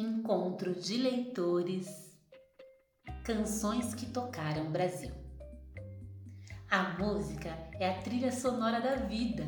Encontro de leitores, canções que tocaram o Brasil. A música é a trilha sonora da vida.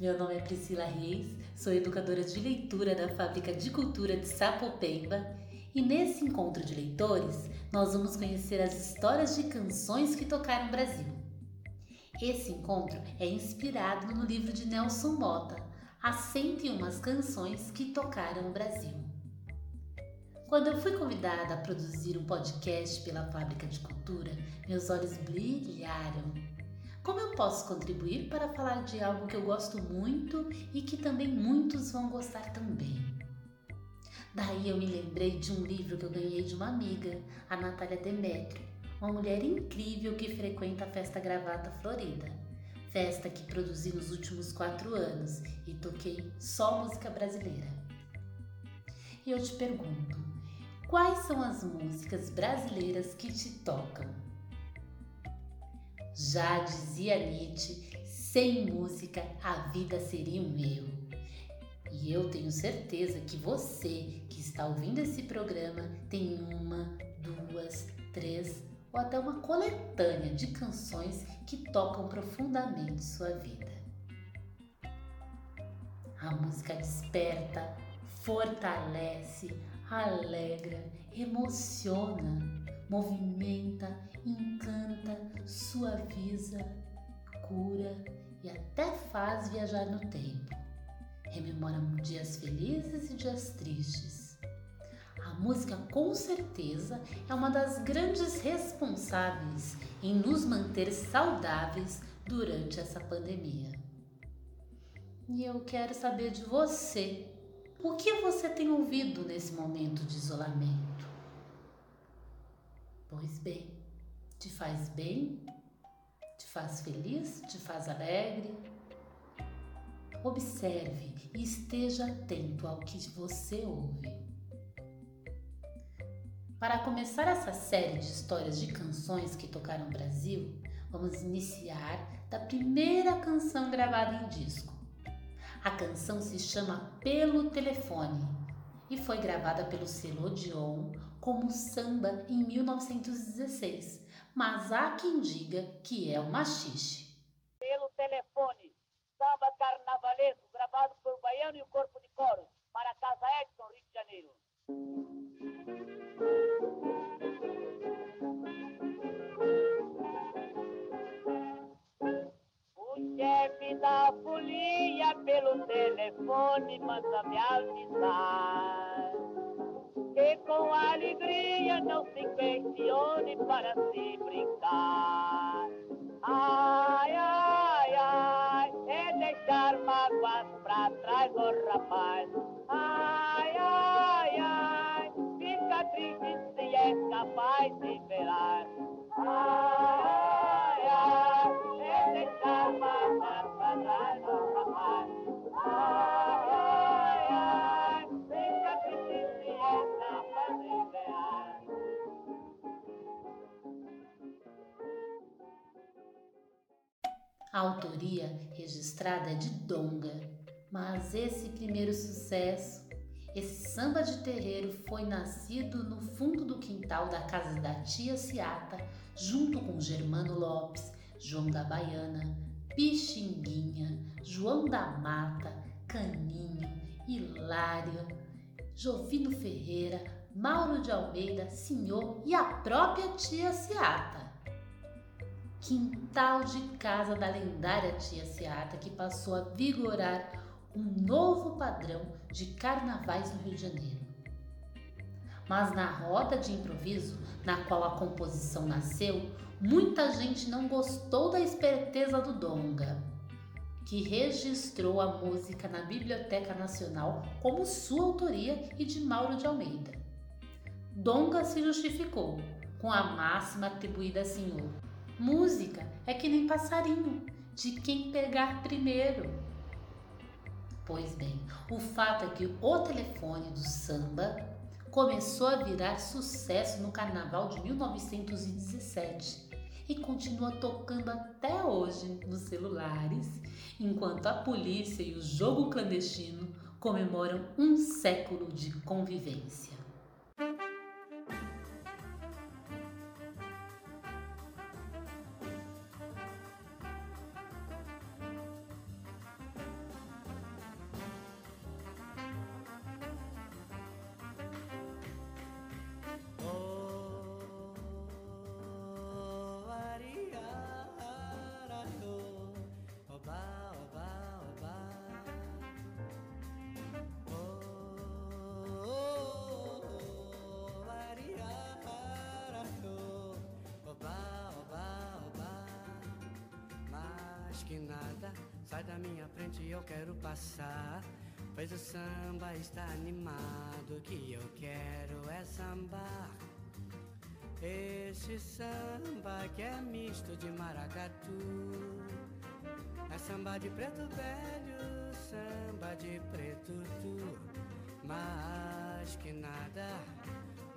Meu nome é Priscila Reis, sou educadora de leitura da Fábrica de Cultura de Sapopemba e nesse encontro de leitores nós vamos conhecer as histórias de canções que tocaram o Brasil. Esse encontro é inspirado no livro de Nelson Mota, As 101 Canções que Tocaram o Brasil. Quando eu fui convidada a produzir um podcast pela Fábrica de Cultura, meus olhos brilharam. Como eu posso contribuir para falar de algo que eu gosto muito e que também muitos vão gostar também? Daí eu me lembrei de um livro que eu ganhei de uma amiga, a Natália Demetrio, uma mulher incrível que frequenta a Festa Gravata Florida, festa que produzi nos últimos quatro anos e toquei só música brasileira. E eu te pergunto, Quais são as músicas brasileiras que te tocam? Já dizia Nietzsche, sem música a vida seria um erro. E eu tenho certeza que você que está ouvindo esse programa tem uma, duas, três ou até uma coletânea de canções que tocam profundamente sua vida. A música desperta, fortalece, alegra, emociona, movimenta, encanta, suaviza, cura e até faz viajar no tempo. Rememora dias felizes e dias tristes. A música, com certeza, é uma das grandes responsáveis em nos manter saudáveis durante essa pandemia. E eu quero saber de você o que você tem ouvido nesse momento de isolamento? Pois bem, te faz bem? Te faz feliz? Te faz alegre? Observe e esteja atento ao que você ouve. Para começar essa série de histórias de canções que tocaram o Brasil, vamos iniciar da primeira canção gravada em disco a canção se chama Pelo Telefone e foi gravada pelo selo Odeon como samba em 1916, mas há quem diga que é um machixe. Pelo telefone, alegria não se questione para se brincar. Ai, ai, ai, é deixar mágoas pra trás, o oh, rapaz. Ai, ai, ai, fica triste se é capaz de. Ai, ai, Autoria registrada é de Donga, mas esse primeiro sucesso, esse samba de terreiro, foi nascido no fundo do quintal da casa da tia Ciata, junto com Germano Lopes, João da Baiana, Pixinguinha, João da Mata, Caninho, Hilário, Jovino Ferreira, Mauro de Almeida, Senhor e a própria tia Ciata quintal de casa da lendária tia Seata, que passou a vigorar um novo padrão de carnavais no Rio de Janeiro. Mas na roda de improviso, na qual a composição nasceu, muita gente não gostou da esperteza do Donga, que registrou a música na Biblioteca Nacional como sua autoria e de Mauro de Almeida. Donga se justificou com a máxima atribuída a senhor Música é que nem passarinho, de quem pegar primeiro. Pois bem, o fato é que o telefone do samba começou a virar sucesso no carnaval de 1917 e continua tocando até hoje nos celulares, enquanto a polícia e o jogo clandestino comemoram um século de convivência. Que nada. Sai da minha frente, eu quero passar. Pois o samba está animado, que eu quero é sambar. Esse samba que é misto de maracatu. É samba de preto velho, samba de preto tu. Mas que nada,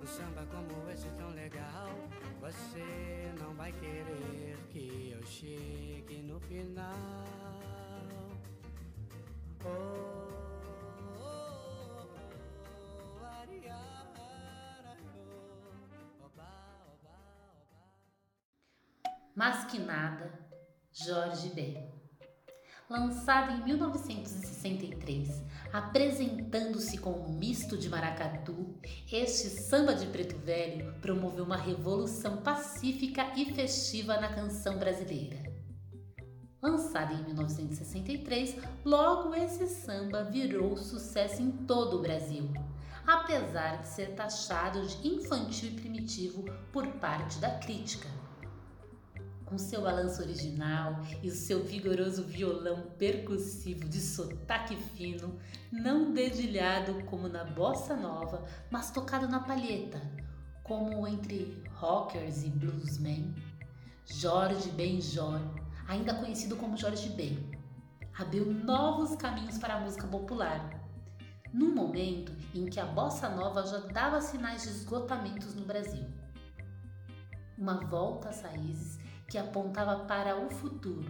um samba como esse tão legal. Você Mas que nada, Jorge Ben. Lançado em 1963, apresentando-se como um misto de maracatu, este samba de preto velho promoveu uma revolução pacífica e festiva na canção brasileira. Lançado em 1963, logo esse samba virou sucesso em todo o Brasil, apesar de ser taxado de infantil e primitivo por parte da crítica com seu balanço original e o seu vigoroso violão percussivo de sotaque fino, não dedilhado como na bossa nova, mas tocado na palheta, como entre rockers e bluesmen. Jorge Benjor, ainda conhecido como Jorge Ben, abriu novos caminhos para a música popular. Num momento em que a bossa nova já dava sinais de esgotamentos no Brasil. Uma volta às raízes que apontava para o futuro.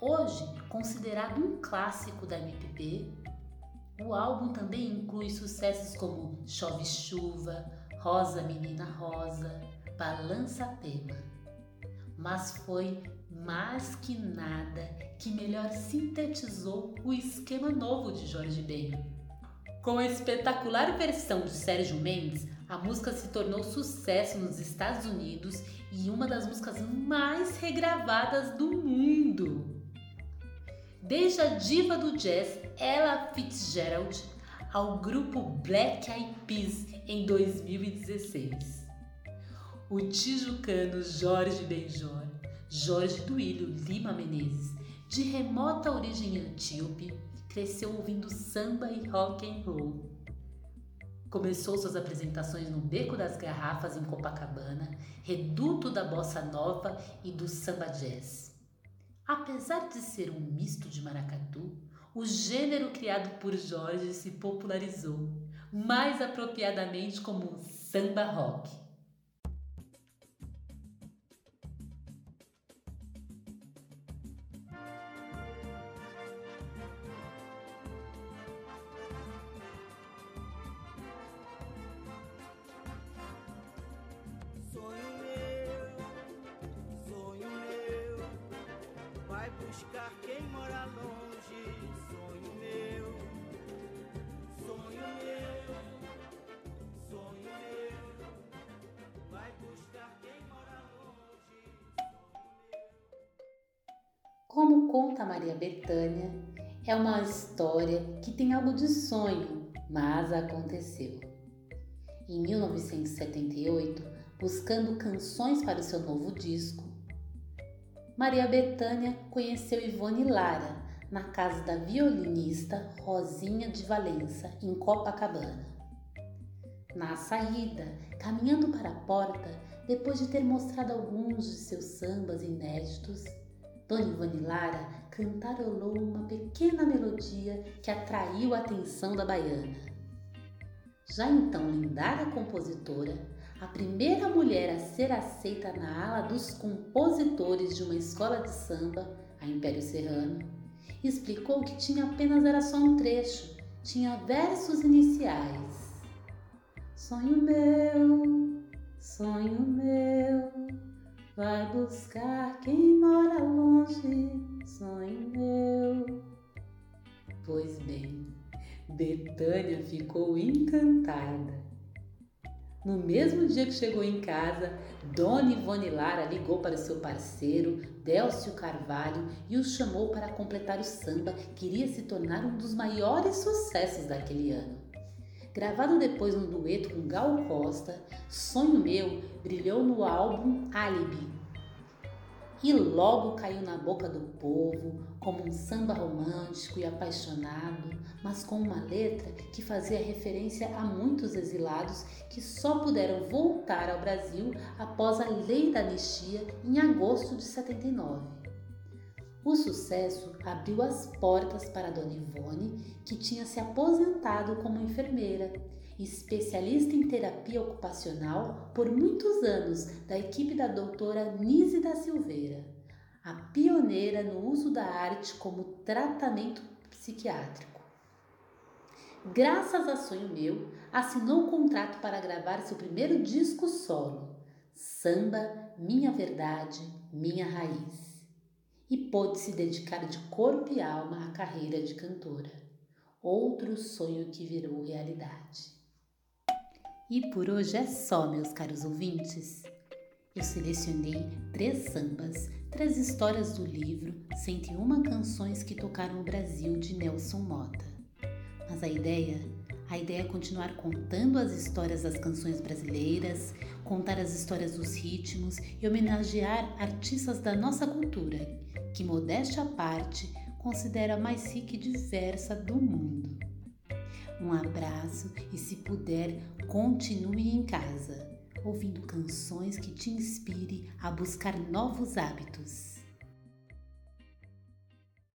Hoje, considerado um clássico da MPB, o álbum também inclui sucessos como Chove Chuva, Rosa Menina Rosa, Balança Tema. Mas foi mais que nada que melhor sintetizou o esquema novo de Jorge Ben. Com a espetacular versão de Sérgio Mendes, a música se tornou sucesso nos Estados Unidos e uma das músicas mais regravadas do mundo. Desde a diva do jazz Ella Fitzgerald ao grupo Black Eyed Peas em 2016. O tijucano Jorge Benjor, Jorge Duílio Lima Menezes, de remota origem antíope, cresceu ouvindo samba e rock and roll Começou suas apresentações no Beco das Garrafas em Copacabana, reduto da bossa nova e do samba jazz. Apesar de ser um misto de maracatu, o gênero criado por Jorge se popularizou, mais apropriadamente como samba rock. Buscar quem mora longe. Sonho meu, sonho meu, sonho meu. Vai buscar quem mora longe. Como conta Maria Bethânia, é uma história que tem algo de sonho, mas aconteceu. Em 1978, buscando canções para o seu novo disco, Maria Bethânia conheceu Ivone Lara na casa da violinista Rosinha de Valença, em Copacabana. Na saída, caminhando para a porta, depois de ter mostrado alguns de seus sambas inéditos, Dona Ivone Lara cantarolou uma pequena melodia que atraiu a atenção da baiana. Já então lendária compositora, a primeira mulher a ser aceita na ala dos compositores de uma escola de samba, a Império Serrano, explicou que tinha apenas era só um trecho, tinha versos iniciais. Sonho meu, sonho meu, vai buscar quem mora longe, sonho meu. Pois bem, Betânia ficou encantada. No mesmo dia que chegou em casa, Dona Ivone Lara ligou para seu parceiro, Délcio Carvalho, e o chamou para completar o samba que iria se tornar um dos maiores sucessos daquele ano. Gravado depois um dueto com Gal Costa, Sonho Meu brilhou no álbum Alibi, e logo caiu na boca do povo como um samba romântico e apaixonado, mas com uma letra que fazia referência a muitos exilados que só puderam voltar ao Brasil após a lei da anistia em agosto de 79. O sucesso abriu as portas para Dona Ivone, que tinha se aposentado como enfermeira especialista em terapia ocupacional por muitos anos da equipe da doutora Nise da Silveira, a pioneira no uso da arte como tratamento psiquiátrico. Graças a Sonho Meu, assinou o contrato para gravar seu primeiro disco solo, Samba, Minha Verdade, Minha Raiz, e pôde se dedicar de corpo e alma à carreira de cantora. Outro sonho que virou realidade. E por hoje é só, meus caros ouvintes. Eu selecionei três sambas, três histórias do livro 101 Canções que Tocaram o Brasil de Nelson Mota. Mas a ideia, a ideia é continuar contando as histórias das canções brasileiras, contar as histórias dos ritmos e homenagear artistas da nossa cultura, que modéstia à parte considera a mais rica e diversa do mundo. Um abraço e, se puder, continue em casa, ouvindo canções que te inspire a buscar novos hábitos.